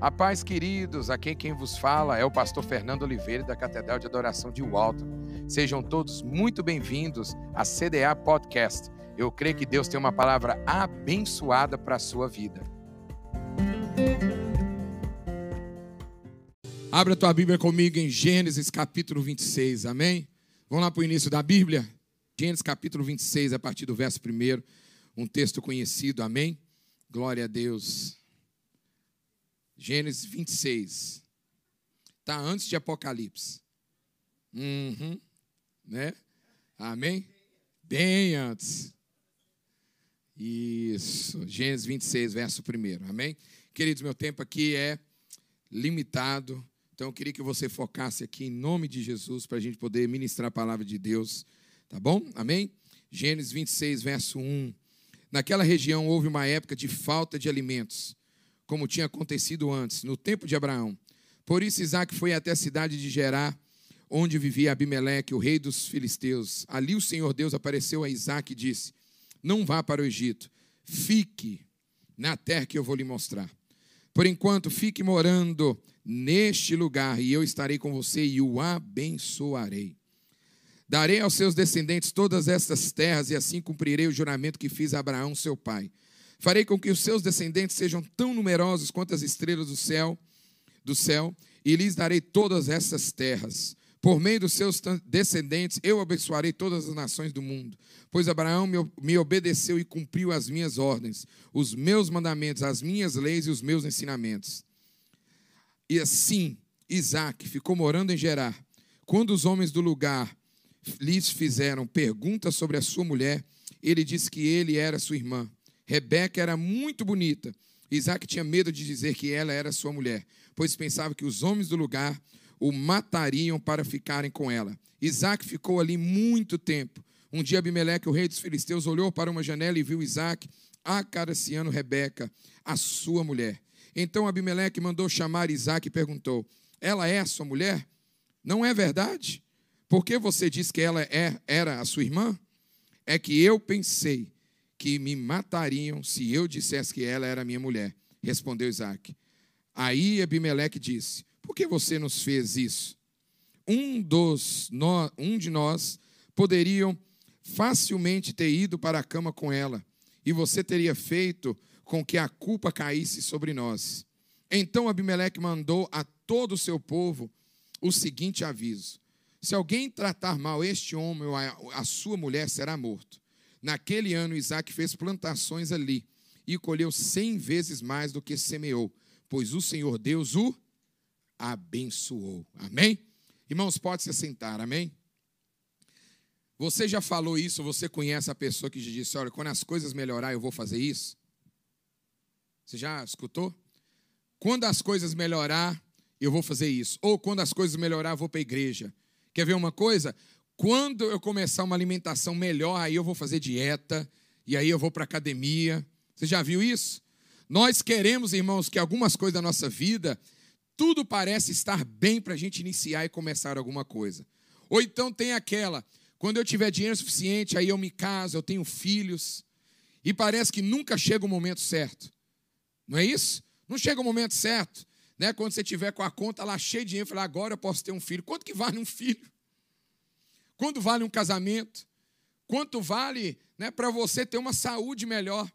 A paz, queridos, aqui quem vos fala é o pastor Fernando Oliveira da Catedral de Adoração de Walton. Sejam todos muito bem-vindos à CDA Podcast. Eu creio que Deus tem uma palavra abençoada para a sua vida. Abra a tua Bíblia comigo em Gênesis capítulo 26, amém? Vamos lá para o início da Bíblia? Gênesis capítulo 26, a partir do verso 1, um texto conhecido, amém? Glória a Deus. Gênesis 26. Está antes de Apocalipse. Uhum. Né? Amém? Bem antes. Isso. Gênesis 26, verso 1. Amém? Queridos, meu tempo aqui é limitado. Então eu queria que você focasse aqui em nome de Jesus para a gente poder ministrar a palavra de Deus. Tá bom? Amém? Gênesis 26, verso 1. Naquela região houve uma época de falta de alimentos como tinha acontecido antes, no tempo de Abraão. Por isso Isaac foi até a cidade de Gerar, onde vivia Abimeleque, o rei dos filisteus. Ali o Senhor Deus apareceu a Isaac e disse: Não vá para o Egito, fique na terra que eu vou lhe mostrar. Por enquanto, fique morando neste lugar, e eu estarei com você e o abençoarei. Darei aos seus descendentes todas estas terras, e assim cumprirei o juramento que fiz a Abraão, seu pai. Farei com que os seus descendentes sejam tão numerosos quanto as estrelas do céu, do céu, e lhes darei todas essas terras. Por meio dos seus descendentes, eu abençoarei todas as nações do mundo. Pois Abraão me obedeceu e cumpriu as minhas ordens, os meus mandamentos, as minhas leis e os meus ensinamentos. E assim, Isaac ficou morando em Gerar. Quando os homens do lugar lhes fizeram perguntas sobre a sua mulher, ele disse que ele era sua irmã. Rebeca era muito bonita. Isaac tinha medo de dizer que ela era sua mulher, pois pensava que os homens do lugar o matariam para ficarem com ela. Isaac ficou ali muito tempo. Um dia Abimeleque, o rei dos filisteus, olhou para uma janela e viu Isaac acariciando Rebeca, a sua mulher. Então Abimeleque mandou chamar Isaac e perguntou: Ela é a sua mulher? Não é verdade? Por que você diz que ela é, era a sua irmã? É que eu pensei que me matariam se eu dissesse que ela era minha mulher. Respondeu Isaac. Aí Abimeleque disse: Por que você nos fez isso? Um, dos, um de nós poderiam facilmente ter ido para a cama com ela, e você teria feito com que a culpa caísse sobre nós. Então Abimeleque mandou a todo o seu povo o seguinte aviso: Se alguém tratar mal este homem ou a, a sua mulher, será morto. Naquele ano, Isaac fez plantações ali e colheu cem vezes mais do que semeou, pois o Senhor Deus o abençoou. Amém? Irmãos, pode se sentar, amém? Você já falou isso, você conhece a pessoa que disse: Olha, quando as coisas melhorar, eu vou fazer isso? Você já escutou? Quando as coisas melhorar, eu vou fazer isso. Ou quando as coisas melhorar, eu vou para a igreja. Quer ver uma coisa? Quando eu começar uma alimentação melhor, aí eu vou fazer dieta, e aí eu vou para academia. Você já viu isso? Nós queremos, irmãos, que algumas coisas da nossa vida, tudo parece estar bem para a gente iniciar e começar alguma coisa. Ou então tem aquela, quando eu tiver dinheiro suficiente, aí eu me caso, eu tenho filhos, e parece que nunca chega o momento certo. Não é isso? Não chega o momento certo. Né? Quando você tiver com a conta lá cheia de dinheiro, falar, agora eu posso ter um filho. Quanto que vale um filho? Quanto vale um casamento? Quanto vale né, para você ter uma saúde melhor?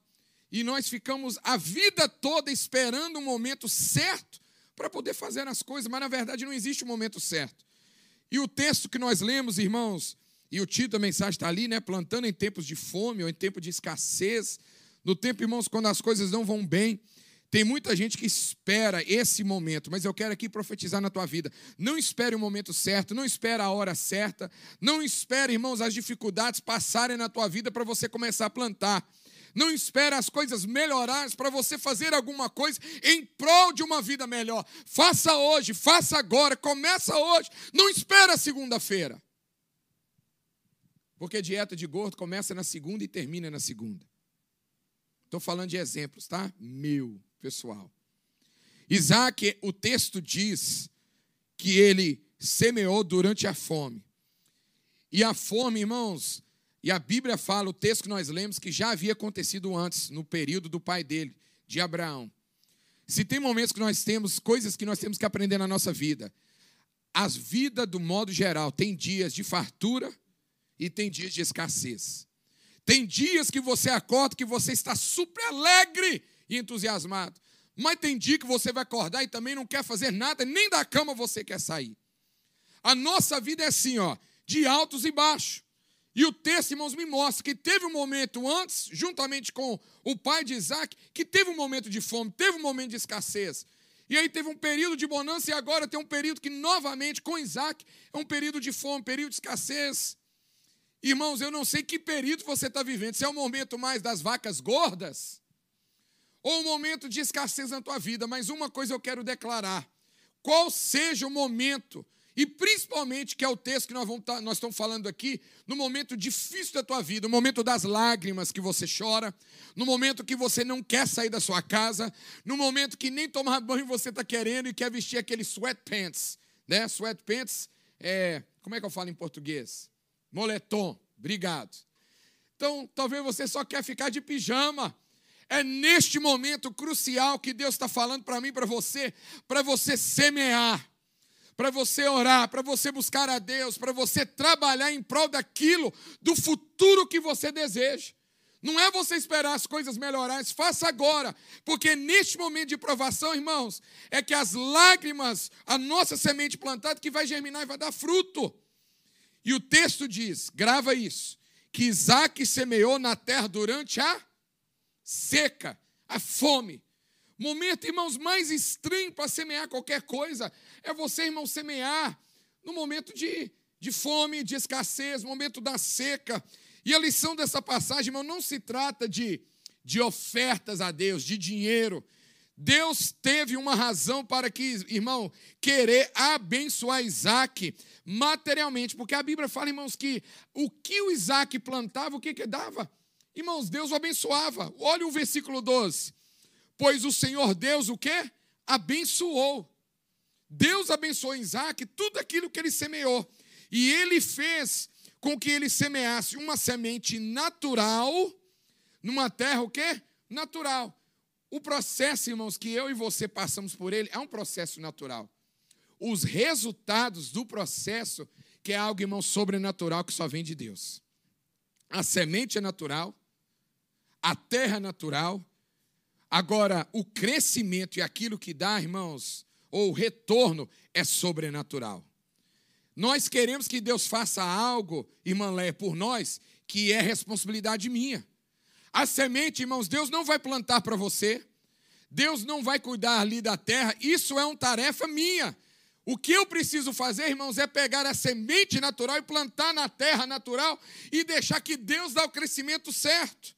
E nós ficamos a vida toda esperando o um momento certo para poder fazer as coisas, mas na verdade não existe o um momento certo. E o texto que nós lemos, irmãos, e o título da mensagem está ali, né? Plantando em tempos de fome ou em tempo de escassez, no tempo, irmãos, quando as coisas não vão bem, tem muita gente que espera esse momento, mas eu quero aqui profetizar na tua vida. Não espere o momento certo, não espere a hora certa, não espere, irmãos, as dificuldades passarem na tua vida para você começar a plantar. Não espere as coisas melhorarem para você fazer alguma coisa em prol de uma vida melhor. Faça hoje, faça agora, começa hoje. Não espera segunda-feira. Porque dieta de gordo começa na segunda e termina na segunda. Estou falando de exemplos, tá? Meu pessoal. Isaac, o texto diz que ele semeou durante a fome. E a fome, irmãos, e a Bíblia fala, o texto que nós lemos, que já havia acontecido antes, no período do pai dele, de Abraão. se tem momentos que nós temos, coisas que nós temos que aprender na nossa vida, as vidas, do modo geral, tem dias de fartura e tem dias de escassez. Tem dias que você acorda que você está super alegre e entusiasmado. Mas tem dia que você vai acordar e também não quer fazer nada, nem da cama você quer sair. A nossa vida é assim, ó, de altos e baixos. E o texto, irmãos, me mostra que teve um momento antes, juntamente com o pai de Isaac, que teve um momento de fome, teve um momento de escassez. E aí teve um período de bonança e agora tem um período que, novamente, com Isaac, é um período de fome, período de escassez. Irmãos, eu não sei que período você está vivendo. Se é o momento mais das vacas gordas, ou um momento de escassez na tua vida, mas uma coisa eu quero declarar: qual seja o momento, e principalmente que é o texto que nós, vamos tá, nós estamos falando aqui, no momento difícil da tua vida, no momento das lágrimas que você chora, no momento que você não quer sair da sua casa, no momento que nem tomar banho você está querendo e quer vestir aqueles sweatpants, né? Sweatpants é, como é que eu falo em português? Moletom, obrigado. Então, talvez você só quer ficar de pijama, é neste momento crucial que Deus está falando para mim, para você, para você semear, para você orar, para você buscar a Deus, para você trabalhar em prol daquilo, do futuro que você deseja. Não é você esperar as coisas melhorarem, faça agora, porque neste momento de provação, irmãos, é que as lágrimas, a nossa semente plantada, que vai germinar e vai dar fruto. E o texto diz, grava isso, que Isaac semeou na terra durante a seca, a fome. Momento, irmãos, mais estranho para semear qualquer coisa é você, irmão, semear no momento de, de fome, de escassez, momento da seca. E a lição dessa passagem, irmão, não se trata de, de ofertas a Deus, de dinheiro. Deus teve uma razão para que, irmão, querer abençoar Isaac materialmente, porque a Bíblia fala, irmãos, que o que o Isaac plantava, o que que dava? Irmãos, Deus o abençoava. Olha o versículo 12. Pois o Senhor Deus o quê? Abençoou. Deus abençoou Isaac tudo aquilo que ele semeou. E ele fez com que ele semeasse uma semente natural numa terra o quê? Natural. O processo, irmãos, que eu e você passamos por ele é um processo natural. Os resultados do processo, que é algo, irmão, sobrenatural que só vem de Deus. A semente é natural, a terra natural. Agora, o crescimento e aquilo que dá, irmãos, ou o retorno, é sobrenatural. Nós queremos que Deus faça algo, irmã Lé, por nós, que é responsabilidade minha. A semente, irmãos, Deus não vai plantar para você, Deus não vai cuidar ali da terra, isso é uma tarefa minha. O que eu preciso fazer, irmãos, é pegar a semente natural e plantar na terra natural e deixar que Deus dá o crescimento certo.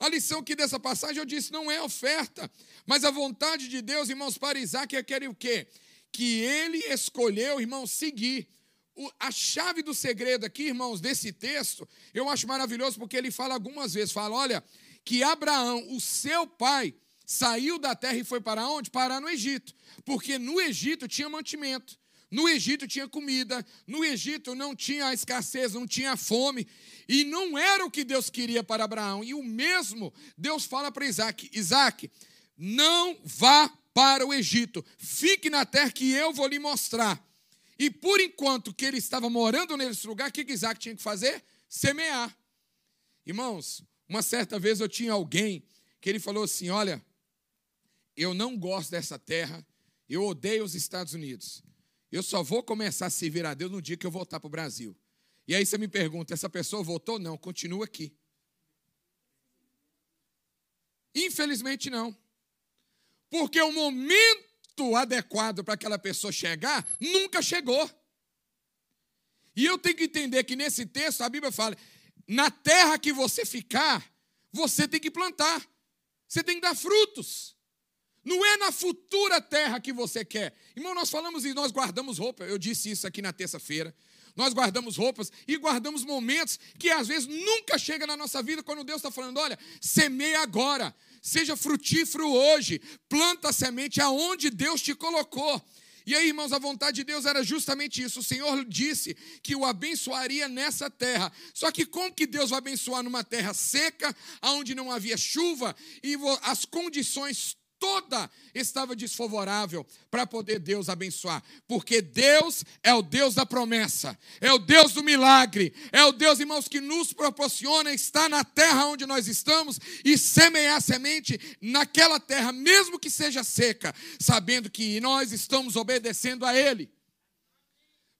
A lição aqui dessa passagem eu disse, não é oferta, mas a vontade de Deus, irmãos, para Isaac é querer o quê? Que ele escolheu, irmãos, seguir. O, a chave do segredo aqui, irmãos, desse texto, eu acho maravilhoso porque ele fala algumas vezes, fala, olha, que Abraão, o seu pai, saiu da terra e foi para onde? Parar no Egito. Porque no Egito tinha mantimento. No Egito tinha comida, no Egito não tinha escassez, não tinha fome, e não era o que Deus queria para Abraão. E o mesmo Deus fala para Isaac: Isaac, não vá para o Egito, fique na terra que eu vou lhe mostrar. E por enquanto que ele estava morando nesse lugar, o que Isaac tinha que fazer? Semear. Irmãos, uma certa vez eu tinha alguém que ele falou assim: Olha, eu não gosto dessa terra, eu odeio os Estados Unidos. Eu só vou começar a servir a Deus no dia que eu voltar para o Brasil. E aí você me pergunta: essa pessoa voltou? Não, continua aqui. Infelizmente não. Porque o momento adequado para aquela pessoa chegar nunca chegou. E eu tenho que entender que nesse texto a Bíblia fala: na terra que você ficar, você tem que plantar, você tem que dar frutos. Não é na futura terra que você quer. Irmão, nós falamos e nós guardamos roupa. Eu disse isso aqui na terça-feira. Nós guardamos roupas e guardamos momentos que às vezes nunca chega na nossa vida quando Deus está falando: olha, semeia agora, seja frutífero hoje, planta a semente aonde Deus te colocou. E aí, irmãos, a vontade de Deus era justamente isso. O Senhor disse que o abençoaria nessa terra. Só que como que Deus vai abençoar numa terra seca, onde não havia chuva e as condições toda estava desfavorável para poder Deus abençoar, porque Deus é o Deus da promessa, é o Deus do milagre, é o Deus, irmãos, que nos proporciona estar na terra onde nós estamos e semear semente naquela terra, mesmo que seja seca, sabendo que nós estamos obedecendo a Ele.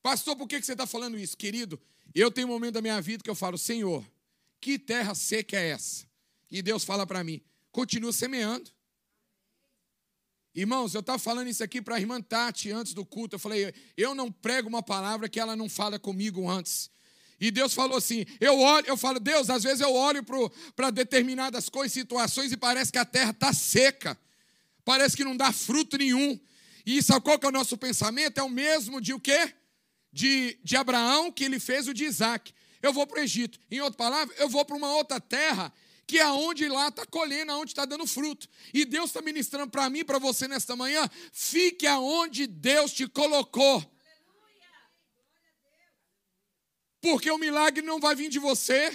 Pastor, por que você está falando isso, querido? Eu tenho um momento da minha vida que eu falo, Senhor, que terra seca é essa? E Deus fala para mim, continua semeando. Irmãos, eu estava falando isso aqui para a irmã Tati antes do culto. Eu falei, eu não prego uma palavra que ela não fala comigo antes. E Deus falou assim: eu olho, eu falo, Deus, às vezes eu olho para determinadas coisas, situações, e parece que a terra está seca. Parece que não dá fruto nenhum. E sabe qual que é o nosso pensamento? É o mesmo de o quê? De, de Abraão, que ele fez o de Isaac. Eu vou para o Egito. Em outra palavra, eu vou para uma outra terra que é onde lá está colhendo, aonde está dando fruto. E Deus está ministrando para mim, para você nesta manhã. Fique aonde Deus te colocou. Porque o milagre não vai vir de você,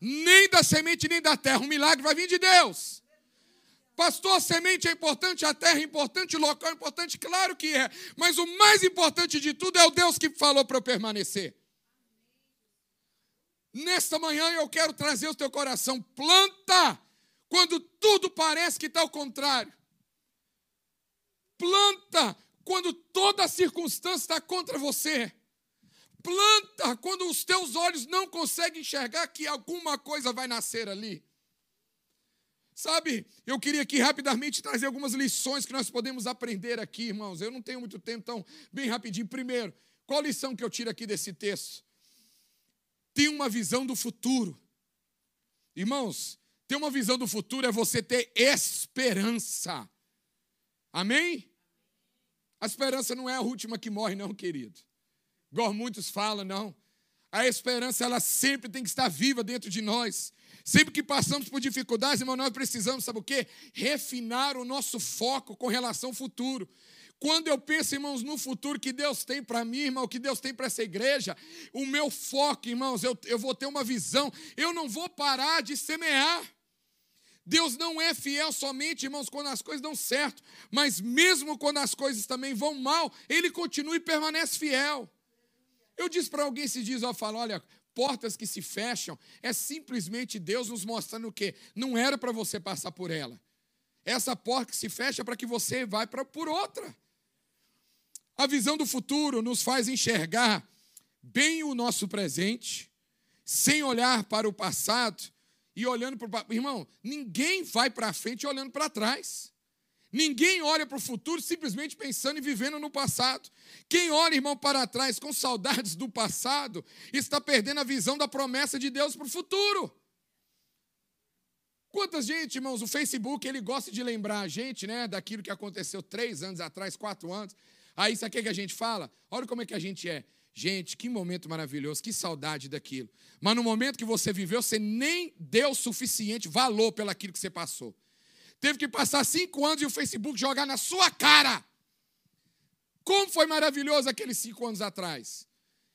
nem da semente, nem da terra. O milagre vai vir de Deus. Pastor, a semente é importante, a terra é importante, o local é importante, claro que é. Mas o mais importante de tudo é o Deus que falou para eu permanecer. Nesta manhã eu quero trazer o teu coração. Planta quando tudo parece que está ao contrário. Planta quando toda a circunstância está contra você. Planta quando os teus olhos não conseguem enxergar que alguma coisa vai nascer ali. Sabe, eu queria aqui rapidamente trazer algumas lições que nós podemos aprender aqui, irmãos. Eu não tenho muito tempo, então, bem rapidinho. Primeiro, qual lição que eu tiro aqui desse texto? Tem uma visão do futuro. Irmãos, ter uma visão do futuro é você ter esperança. Amém? A esperança não é a última que morre, não, querido. Igual muitos falam, não. A esperança, ela sempre tem que estar viva dentro de nós. Sempre que passamos por dificuldades, irmão, nós precisamos, sabe o quê? Refinar o nosso foco com relação ao futuro. Quando eu penso, irmãos, no futuro que Deus tem para mim, irmão, que Deus tem para essa igreja, o meu foco, irmãos, eu, eu vou ter uma visão, eu não vou parar de semear. Deus não é fiel somente, irmãos, quando as coisas dão certo, mas mesmo quando as coisas também vão mal, Ele continua e permanece fiel. Eu disse para alguém esses dias, eu falo, olha, portas que se fecham, é simplesmente Deus nos mostrando o quê? Não era para você passar por ela. Essa porta que se fecha é para que você vá por outra. A visão do futuro nos faz enxergar bem o nosso presente, sem olhar para o passado e olhando para o. Irmão, ninguém vai para frente olhando para trás. Ninguém olha para o futuro simplesmente pensando e vivendo no passado. Quem olha, irmão, para trás com saudades do passado, está perdendo a visão da promessa de Deus para o futuro. Quantas gente, irmãos, o Facebook ele gosta de lembrar a gente, né, daquilo que aconteceu três anos atrás, quatro anos. Aí isso aqui que a gente fala? Olha como é que a gente é. Gente, que momento maravilhoso, que saudade daquilo. Mas no momento que você viveu, você nem deu suficiente valor pelo aquilo que você passou. Teve que passar cinco anos e o Facebook jogar na sua cara. Como foi maravilhoso aqueles cinco anos atrás.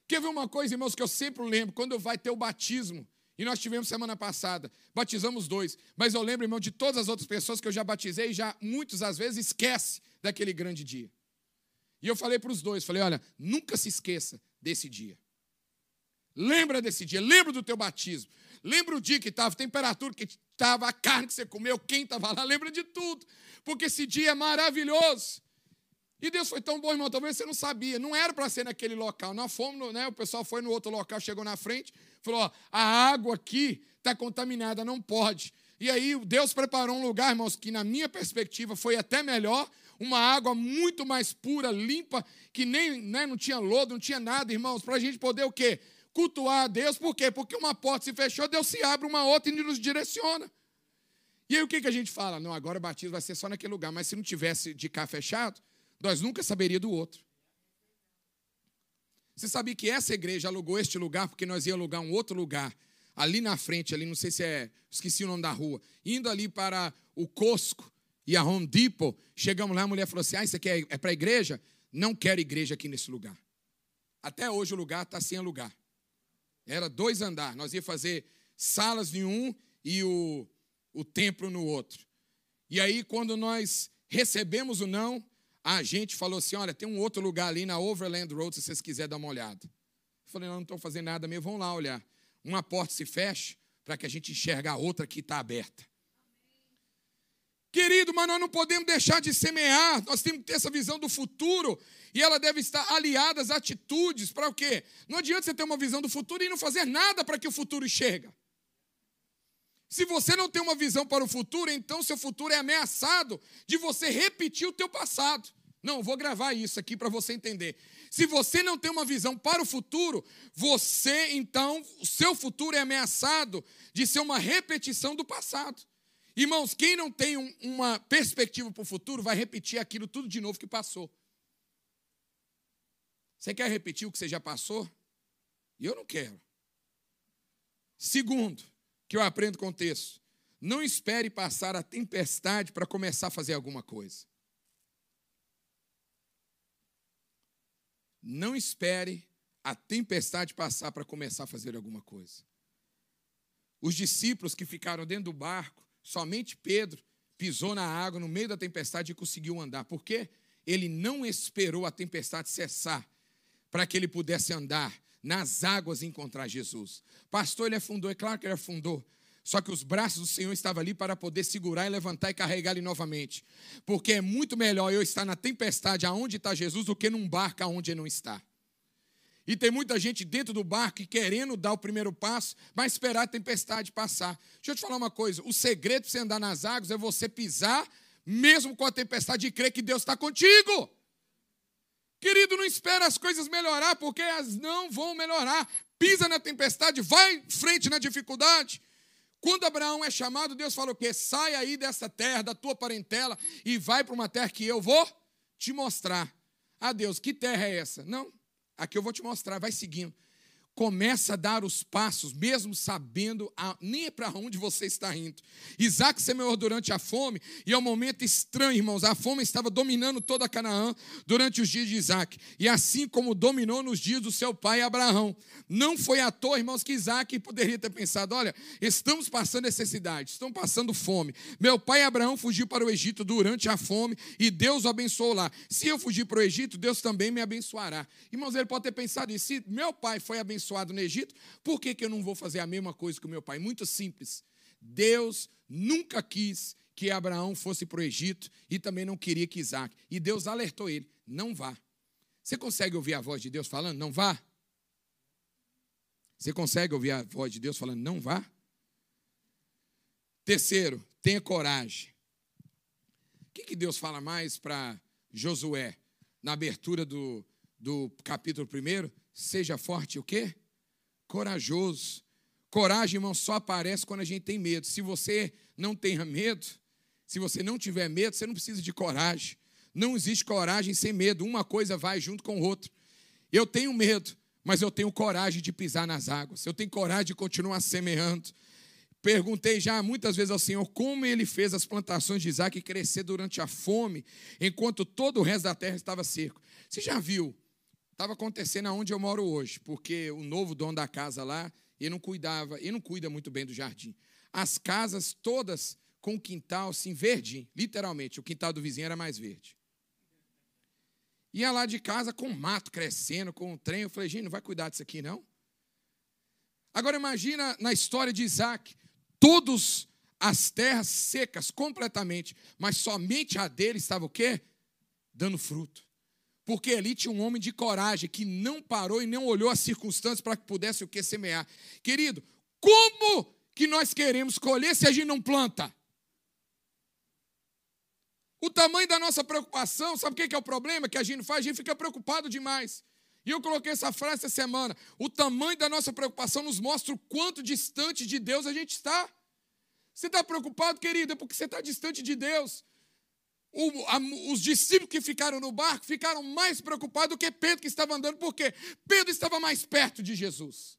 Quer ver uma coisa, irmãos, que eu sempre lembro? Quando vai ter o batismo, e nós tivemos semana passada, batizamos dois. Mas eu lembro, irmão, de todas as outras pessoas que eu já batizei e já muitas às vezes esquece daquele grande dia. E eu falei para os dois, falei, olha, nunca se esqueça desse dia. Lembra desse dia, lembra do teu batismo. Lembra o dia que estava, a temperatura que estava, a carne que você comeu, quem estava lá, lembra de tudo. Porque esse dia é maravilhoso. E Deus foi tão bom, irmão, talvez você não sabia. Não era para ser naquele local. Nós fomos, né, o pessoal foi no outro local, chegou na frente, falou: ó, a água aqui está contaminada, não pode. E aí Deus preparou um lugar, irmãos, que na minha perspectiva foi até melhor, uma água muito mais pura, limpa, que nem né, não tinha lodo, não tinha nada, irmãos, para a gente poder o quê? Cultuar a Deus. Por quê? Porque uma porta se fechou, Deus se abre uma outra e nos direciona. E aí o que, que a gente fala? Não, agora o batismo vai ser só naquele lugar. Mas se não tivesse de cá fechado, nós nunca saberíamos do outro. Você sabia que essa igreja alugou este lugar porque nós ia alugar um outro lugar ali na frente, ali, não sei se é, esqueci o nome da rua, indo ali para o Cosco, e a Home Depot, chegamos lá, a mulher falou assim: Ah, isso aqui é, é para a igreja? Não quero igreja aqui nesse lugar. Até hoje o lugar está sem lugar. Era dois andares. Nós ia fazer salas em um e o, o templo no outro. E aí, quando nós recebemos o não, a gente falou assim: olha, tem um outro lugar ali na Overland Road, se vocês quiserem dar uma olhada. Eu falei: não, não estou fazendo nada mesmo, vão lá olhar. Uma porta se fecha para que a gente enxergue a outra que está aberta. Querido, mas nós não podemos deixar de semear, nós temos que ter essa visão do futuro, e ela deve estar aliada às atitudes, para o quê? Não adianta você ter uma visão do futuro e não fazer nada para que o futuro chegue. Se você não tem uma visão para o futuro, então seu futuro é ameaçado de você repetir o teu passado. Não, vou gravar isso aqui para você entender. Se você não tem uma visão para o futuro, você então, o seu futuro é ameaçado de ser uma repetição do passado. Irmãos, quem não tem um, uma perspectiva para o futuro vai repetir aquilo tudo de novo que passou. Você quer repetir o que você já passou? Eu não quero. Segundo, que eu aprendo com o texto, não espere passar a tempestade para começar a fazer alguma coisa. Não espere a tempestade passar para começar a fazer alguma coisa. Os discípulos que ficaram dentro do barco Somente Pedro pisou na água no meio da tempestade e conseguiu andar. Por quê? Ele não esperou a tempestade cessar para que ele pudesse andar nas águas e encontrar Jesus. Pastor, ele afundou, é claro que ele afundou. Só que os braços do Senhor estavam ali para poder segurar e levantar e carregar ele novamente. Porque é muito melhor eu estar na tempestade aonde está Jesus do que num barco aonde ele não está. E tem muita gente dentro do barco querendo dar o primeiro passo, mas esperar a tempestade passar. Deixa eu te falar uma coisa: o segredo para você andar nas águas é você pisar, mesmo com a tempestade, e crer que Deus está contigo. Querido, não espera as coisas melhorar, porque elas não vão melhorar. Pisa na tempestade, vai frente na dificuldade. Quando Abraão é chamado, Deus fala o quê? Sai aí dessa terra, da tua parentela, e vai para uma terra que eu vou te mostrar. Ah, Deus, que terra é essa? Não, Aqui eu vou te mostrar, vai seguindo começa a dar os passos, mesmo sabendo a, nem é para onde você está indo. Isaac semeou durante a fome, e é um momento estranho, irmãos. A fome estava dominando toda Canaã durante os dias de Isaac, e assim como dominou nos dias do seu pai Abraão. Não foi à toa, irmãos, que Isaac poderia ter pensado: olha, estamos passando necessidade, estamos passando fome. Meu pai Abraão fugiu para o Egito durante a fome, e Deus o abençoou lá. Se eu fugir para o Egito, Deus também me abençoará. Irmãos, ele pode ter pensado isso. Se meu pai foi abençoado, abençoado no Egito, por que, que eu não vou fazer a mesma coisa que o meu pai? Muito simples. Deus nunca quis que Abraão fosse para o Egito e também não queria que Isaac. E Deus alertou ele: não vá. Você consegue ouvir a voz de Deus falando, não vá? Você consegue ouvir a voz de Deus falando, não vá? Terceiro, tenha coragem. O que, que Deus fala mais para Josué na abertura do, do capítulo 1? Seja forte o quê? Corajoso. Coragem, irmão, só aparece quando a gente tem medo. Se você não tenha medo, se você não tiver medo, você não precisa de coragem. Não existe coragem sem medo. Uma coisa vai junto com o outro. Eu tenho medo, mas eu tenho coragem de pisar nas águas. Eu tenho coragem de continuar semeando. Perguntei já muitas vezes ao Senhor como ele fez as plantações de Isaac crescer durante a fome, enquanto todo o resto da terra estava seco. Você já viu Estava acontecendo aonde eu moro hoje, porque o novo dono da casa lá, ele não cuidava, ele não cuida muito bem do jardim. As casas todas com o quintal assim verde, literalmente, o quintal do vizinho era mais verde. Ia lá de casa com mato crescendo, com um trem. Eu falei, gente, não vai cuidar disso aqui, não? Agora imagina na história de Isaac, todos as terras secas completamente, mas somente a dele estava o quê? Dando fruto. Porque ali tinha um homem de coragem que não parou e não olhou as circunstâncias para que pudesse o que semear. Querido, como que nós queremos colher se a gente não planta? O tamanho da nossa preocupação, sabe o que é o problema que a gente faz? A gente fica preocupado demais. E eu coloquei essa frase essa semana. O tamanho da nossa preocupação nos mostra o quanto distante de Deus a gente está. Você está preocupado, querido, é porque você está distante de Deus o, a, os discípulos que ficaram no barco ficaram mais preocupados do que Pedro que estava andando, porque Pedro estava mais perto de Jesus.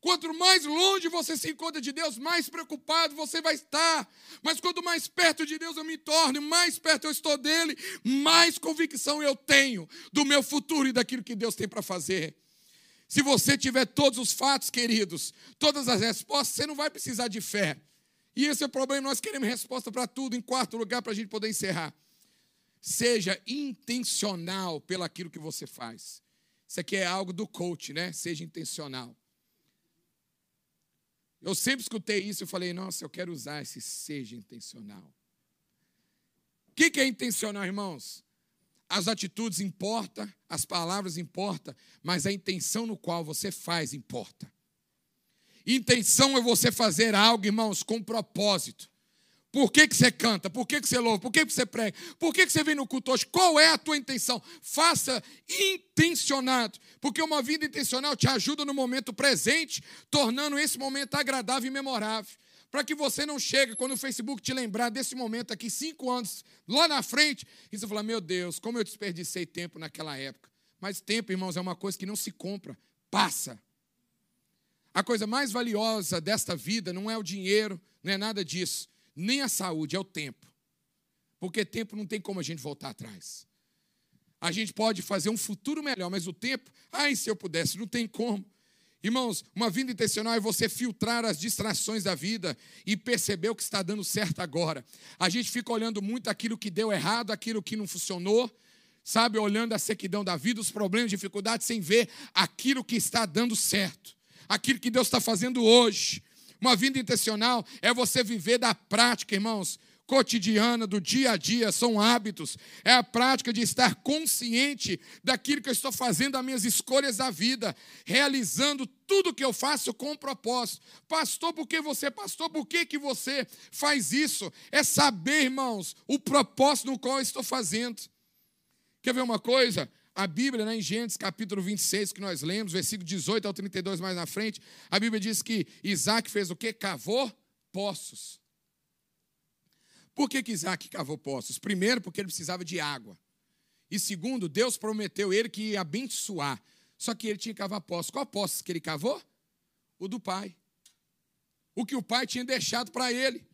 Quanto mais longe você se encontra de Deus, mais preocupado você vai estar. Mas quanto mais perto de Deus eu me torno, mais perto eu estou dele, mais convicção eu tenho do meu futuro e daquilo que Deus tem para fazer. Se você tiver todos os fatos, queridos, todas as respostas, você não vai precisar de fé. E esse é o problema, nós queremos resposta para tudo. Em quarto lugar, para a gente poder encerrar. seja intencional pelaquilo que você faz. Isso aqui é algo do coach, né? Seja intencional. Eu sempre escutei isso e falei, nossa, eu quero usar esse seja intencional. O que, que é intencional, irmãos? As atitudes importam, as palavras importam, mas a intenção no qual você faz importa. Intenção é você fazer algo, irmãos, com propósito. Por que, que você canta? Por que, que você louva? Por que, que você prega? Por que, que você vem no culto hoje? Qual é a tua intenção? Faça intencionado. Porque uma vida intencional te ajuda no momento presente, tornando esse momento agradável e memorável. Para que você não chegue, quando o Facebook te lembrar desse momento aqui, cinco anos lá na frente, e você falar: Meu Deus, como eu desperdicei tempo naquela época. Mas tempo, irmãos, é uma coisa que não se compra, passa. A coisa mais valiosa desta vida não é o dinheiro, não é nada disso nem a saúde, é o tempo. Porque tempo não tem como a gente voltar atrás. A gente pode fazer um futuro melhor, mas o tempo, ai, se eu pudesse, não tem como. Irmãos, uma vida intencional é você filtrar as distrações da vida e perceber o que está dando certo agora. A gente fica olhando muito aquilo que deu errado, aquilo que não funcionou, sabe? Olhando a sequidão da vida, os problemas, dificuldades, sem ver aquilo que está dando certo, aquilo que Deus está fazendo hoje. Uma vida intencional é você viver da prática, irmãos, cotidiana, do dia a dia, são hábitos. É a prática de estar consciente daquilo que eu estou fazendo, das minhas escolhas da vida, realizando tudo que eu faço com propósito. Pastor, por que você, pastor, por que, que você faz isso? É saber, irmãos, o propósito no qual eu estou fazendo. Quer ver uma coisa? A Bíblia, né, em Gênesis capítulo 26, que nós lemos, versículo 18 ao 32 mais na frente, a Bíblia diz que Isaac fez o quê? Cavou poços. Por que, que Isaac cavou poços? Primeiro, porque ele precisava de água. E segundo, Deus prometeu ele que ia abençoar. Só que ele tinha que cavar poços. Qual poços que ele cavou? O do pai. O que o pai tinha deixado para ele.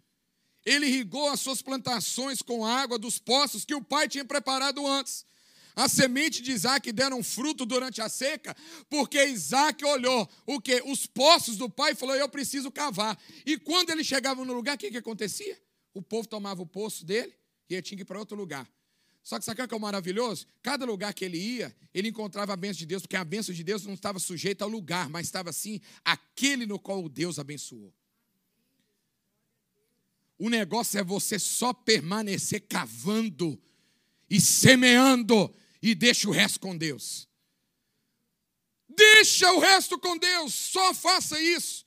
Ele irrigou as suas plantações com água dos poços que o pai tinha preparado antes. A semente de Isaac deram fruto durante a seca, porque Isaac olhou o que? Os poços do pai e falou: Eu preciso cavar. E quando ele chegava no lugar, o que, que acontecia? O povo tomava o poço dele e ele tinha que ir para outro lugar. Só que sabe o que é o maravilhoso? Cada lugar que ele ia, ele encontrava a bênção de Deus, porque a bênção de Deus não estava sujeita ao lugar, mas estava assim, aquele no qual Deus abençoou. O negócio é você só permanecer cavando e semeando e deixa o resto com Deus. Deixa o resto com Deus, só faça isso.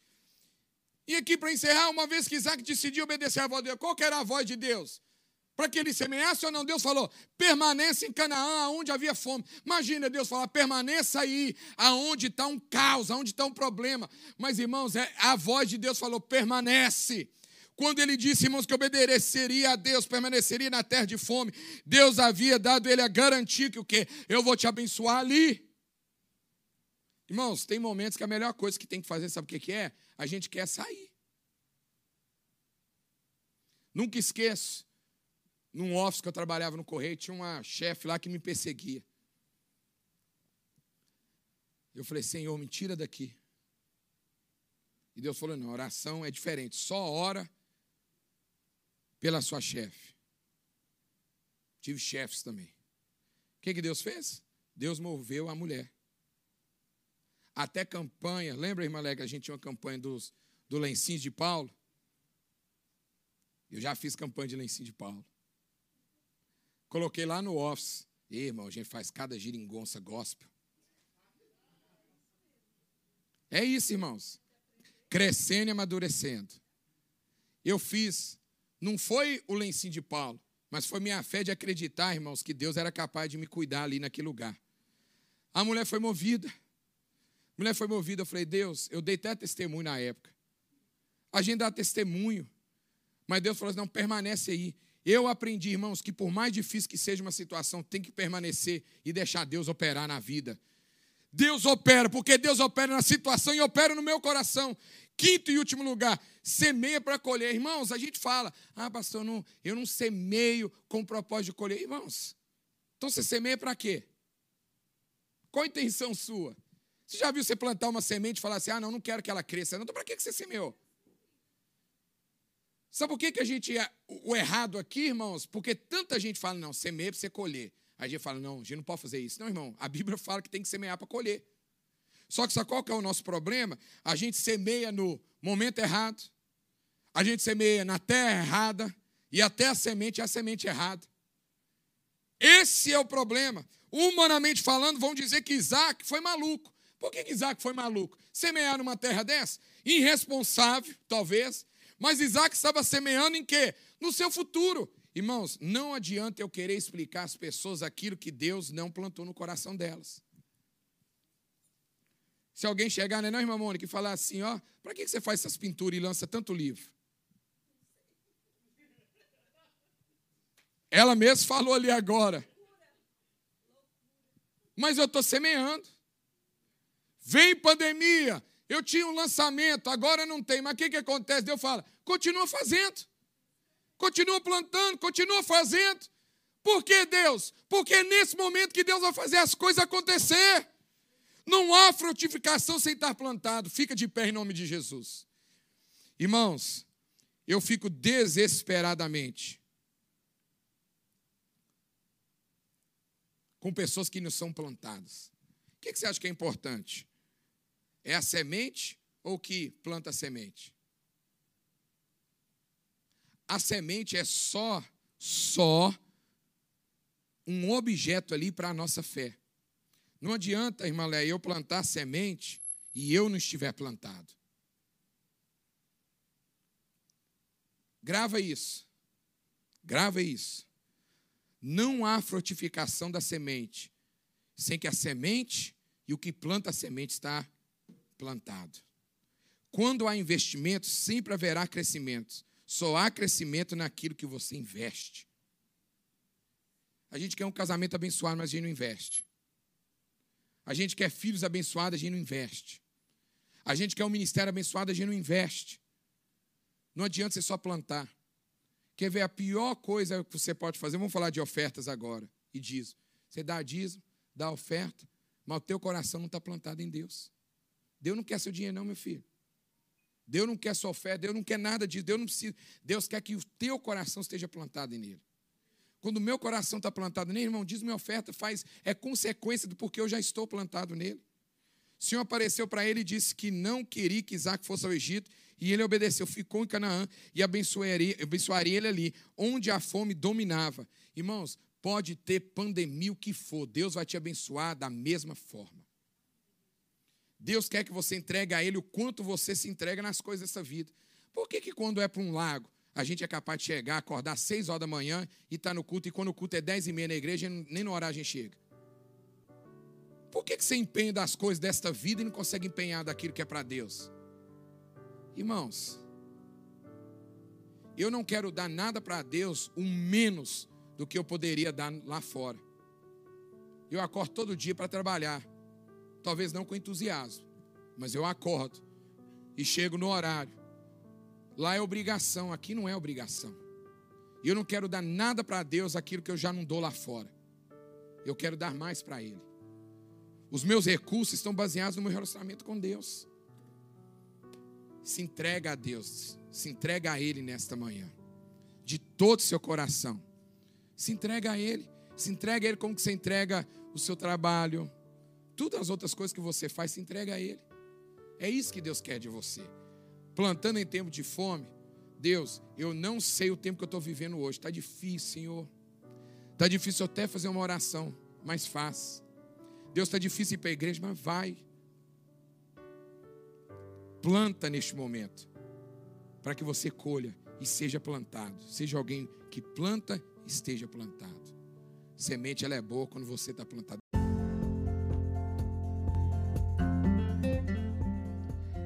E aqui para encerrar, uma vez que Isaac decidiu obedecer a voz de Deus, qual era a voz de Deus? Para que ele semeasse ou não? Deus falou: permaneça em Canaã, aonde havia fome. Imagina Deus falar: permaneça aí, aonde está um caos, aonde está um problema. Mas, irmãos, é, a voz de Deus falou: permanece. Quando ele disse, irmãos, que obedeceria a Deus, permaneceria na terra de fome, Deus havia dado ele a garantia que o quê? Eu vou te abençoar ali. Irmãos, tem momentos que a melhor coisa que tem que fazer, sabe o que é? A gente quer sair. Nunca esqueço, num office que eu trabalhava no correio, tinha uma chefe lá que me perseguia. Eu falei, Senhor, me tira daqui. E Deus falou: não, oração é diferente. Só ora pela sua chefe. Tive chefes também. O que, que Deus fez? Deus moveu a mulher. Até campanha, lembra, irmã Lega, a gente tinha uma campanha dos, do lencinho de Paulo? Eu já fiz campanha de lencinho de Paulo. Coloquei lá no office. E, irmão, a gente faz cada giringonça gospel. É isso, irmãos. Crescendo e amadurecendo. Eu fiz não foi o lencinho de Paulo, mas foi minha fé de acreditar, irmãos, que Deus era capaz de me cuidar ali naquele lugar. A mulher foi movida. A mulher foi movida. Eu falei, Deus, eu dei até testemunho na época. A gente dá testemunho. Mas Deus falou assim: não, permanece aí. Eu aprendi, irmãos, que por mais difícil que seja uma situação, tem que permanecer e deixar Deus operar na vida. Deus opera, porque Deus opera na situação e opera no meu coração. Quinto e último lugar, semeia para colher. Irmãos, a gente fala, ah, pastor, não, eu não semeio com o propósito de colher. Irmãos, então você semeia para quê? Qual a intenção sua? Você já viu você plantar uma semente e falar assim, ah, não, não quero que ela cresça. Então para que você semeou? Sabe por que, que a gente. É, o errado aqui, irmãos? Porque tanta gente fala, não, semeia para você colher. Aí a gente fala, não, a gente não pode fazer isso. Não, irmão, a Bíblia fala que tem que semear para colher. Só que sabe qual que é o nosso problema? A gente semeia no momento errado, a gente semeia na terra errada, e até a semente é a semente errada. Esse é o problema. Humanamente falando, vão dizer que Isaac foi maluco. Por que, Isaac foi maluco? Semear numa terra dessa? Irresponsável, talvez. Mas Isaac estava semeando em quê? No seu futuro. Irmãos, não adianta eu querer explicar às pessoas aquilo que Deus não plantou no coração delas. Se alguém chegar, né, não, irmã Mônica, e falar assim, ó, para que você faz essas pinturas e lança tanto livro? Ela mesma falou ali agora. Mas eu estou semeando. Vem pandemia, eu tinha um lançamento, agora não tem. Mas o que, que acontece? Deus fala, continua fazendo. Continua plantando, continua fazendo. Por que Deus? Porque é nesse momento que Deus vai fazer as coisas acontecer. Não há frutificação sem estar plantado. Fica de pé em nome de Jesus. Irmãos, eu fico desesperadamente com pessoas que não são plantadas. O que você acha que é importante? É a semente ou que planta a semente? A semente é só, só um objeto ali para a nossa fé. Não adianta, irmã Léa, eu plantar semente e eu não estiver plantado. Grava isso. Grava isso. Não há frutificação da semente sem que a semente e o que planta a semente está plantado. Quando há investimento, sempre haverá crescimento. Só há crescimento naquilo que você investe. A gente quer um casamento abençoado, mas a gente não investe. A gente quer filhos abençoados, a gente não investe. A gente quer um ministério abençoado, a gente não investe. Não adianta você só plantar. Quer ver a pior coisa que você pode fazer? Vamos falar de ofertas agora e dízimo. Você dá dízimo, dá oferta, mas o teu coração não está plantado em Deus. Deus não quer seu dinheiro, não, meu filho. Deus não quer sua oferta, Deus não quer nada disso. Deus não precisa. Deus quer que o teu coração esteja plantado nele. Quando o meu coração está plantado nele, irmão, diz minha oferta, faz, é consequência do porquê eu já estou plantado nele. O Senhor apareceu para ele e disse que não queria que Isaac fosse ao Egito, e ele obedeceu, ficou em Canaã e abençoaria, abençoaria ele ali, onde a fome dominava. Irmãos, pode ter pandemia o que for, Deus vai te abençoar da mesma forma. Deus quer que você entregue a Ele o quanto você se entrega nas coisas dessa vida. Por que, que quando é para um lago, a gente é capaz de chegar, acordar às seis horas da manhã e estar tá no culto, e quando o culto é dez e meia na igreja, nem no horário a gente chega? Por que, que você empenha das coisas desta vida e não consegue empenhar daquilo que é para Deus? Irmãos, eu não quero dar nada para Deus, um menos do que eu poderia dar lá fora. Eu acordo todo dia para trabalhar. Talvez não com entusiasmo, mas eu acordo e chego no horário. Lá é obrigação, aqui não é obrigação. E eu não quero dar nada para Deus aquilo que eu já não dou lá fora. Eu quero dar mais para Ele. Os meus recursos estão baseados no meu relacionamento com Deus. Se entrega a Deus, se entrega a Ele nesta manhã, de todo o seu coração. Se entrega a Ele, se entrega a Ele como que você entrega o seu trabalho, Todas as outras coisas que você faz, se entrega a Ele. É isso que Deus quer de você. Plantando em tempo de fome, Deus, eu não sei o tempo que eu estou vivendo hoje. Está difícil, Senhor. Está difícil até fazer uma oração, mas faz. Deus está difícil ir para a igreja, mas vai. Planta neste momento, para que você colha e seja plantado. Seja alguém que planta, esteja plantado. Semente ela é boa quando você está plantado.